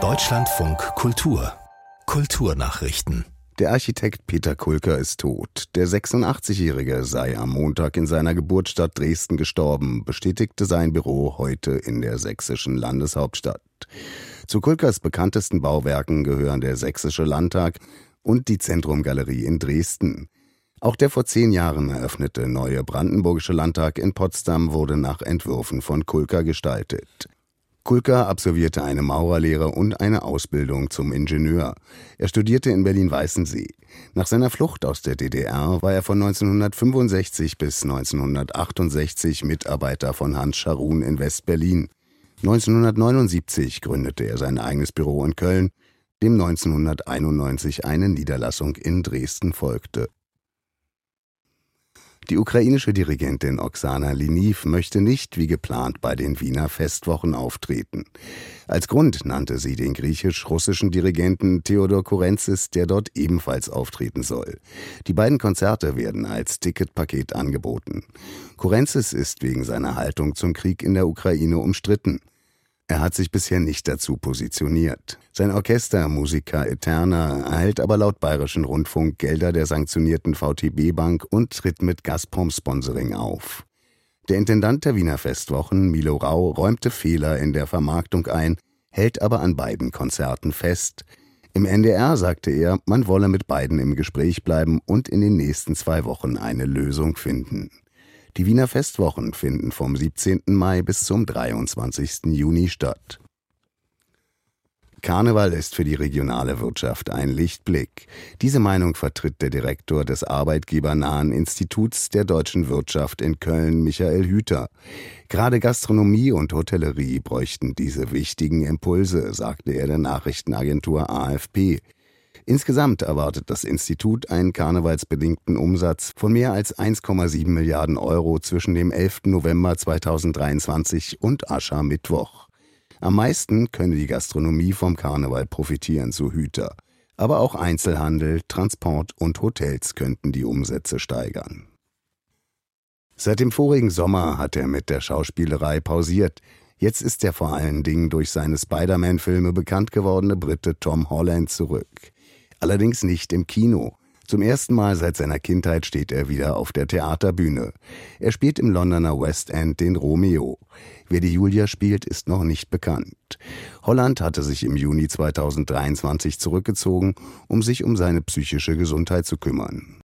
Deutschlandfunk Kultur Kulturnachrichten der Architekt Peter Kulker ist tot. Der 86-Jährige sei am Montag in seiner Geburtsstadt Dresden gestorben, bestätigte sein Büro heute in der sächsischen Landeshauptstadt. Zu Kulkers bekanntesten Bauwerken gehören der Sächsische Landtag und die Zentrumgalerie in Dresden. Auch der vor zehn Jahren eröffnete neue Brandenburgische Landtag in Potsdam wurde nach Entwürfen von Kulker gestaltet. Kulka absolvierte eine Maurerlehre und eine Ausbildung zum Ingenieur. Er studierte in Berlin-Weißensee. Nach seiner Flucht aus der DDR war er von 1965 bis 1968 Mitarbeiter von Hans Scharun in West-Berlin. 1979 gründete er sein eigenes Büro in Köln, dem 1991 eine Niederlassung in Dresden folgte. Die ukrainische Dirigentin Oksana Liniv möchte nicht wie geplant bei den Wiener Festwochen auftreten. Als Grund nannte sie den griechisch-russischen Dirigenten Theodor Kurenzis, der dort ebenfalls auftreten soll. Die beiden Konzerte werden als Ticketpaket angeboten. Kurenzis ist wegen seiner Haltung zum Krieg in der Ukraine umstritten. Er hat sich bisher nicht dazu positioniert. Sein Orchester Musica Eterna erhält aber laut Bayerischen Rundfunk Gelder der sanktionierten VTB Bank und tritt mit Gazprom-Sponsoring auf. Der Intendant der Wiener Festwochen, Milo Rau, räumte Fehler in der Vermarktung ein, hält aber an beiden Konzerten fest. Im NDR sagte er, man wolle mit beiden im Gespräch bleiben und in den nächsten zwei Wochen eine Lösung finden. Die Wiener Festwochen finden vom 17. Mai bis zum 23. Juni statt. Karneval ist für die regionale Wirtschaft ein Lichtblick. Diese Meinung vertritt der Direktor des arbeitgebernahen Instituts der deutschen Wirtschaft in Köln, Michael Hüter. Gerade Gastronomie und Hotellerie bräuchten diese wichtigen Impulse, sagte er der Nachrichtenagentur AFP. Insgesamt erwartet das Institut einen karnevalsbedingten Umsatz von mehr als 1,7 Milliarden Euro zwischen dem 11. November 2023 und Aschermittwoch. Am meisten könne die Gastronomie vom Karneval profitieren, so Hüter. Aber auch Einzelhandel, Transport und Hotels könnten die Umsätze steigern. Seit dem vorigen Sommer hat er mit der Schauspielerei pausiert. Jetzt ist der vor allen Dingen durch seine Spider-Man-Filme bekannt gewordene Brite Tom Holland zurück allerdings nicht im Kino. Zum ersten Mal seit seiner Kindheit steht er wieder auf der Theaterbühne. Er spielt im Londoner West End den Romeo. Wer die Julia spielt, ist noch nicht bekannt. Holland hatte sich im Juni 2023 zurückgezogen, um sich um seine psychische Gesundheit zu kümmern.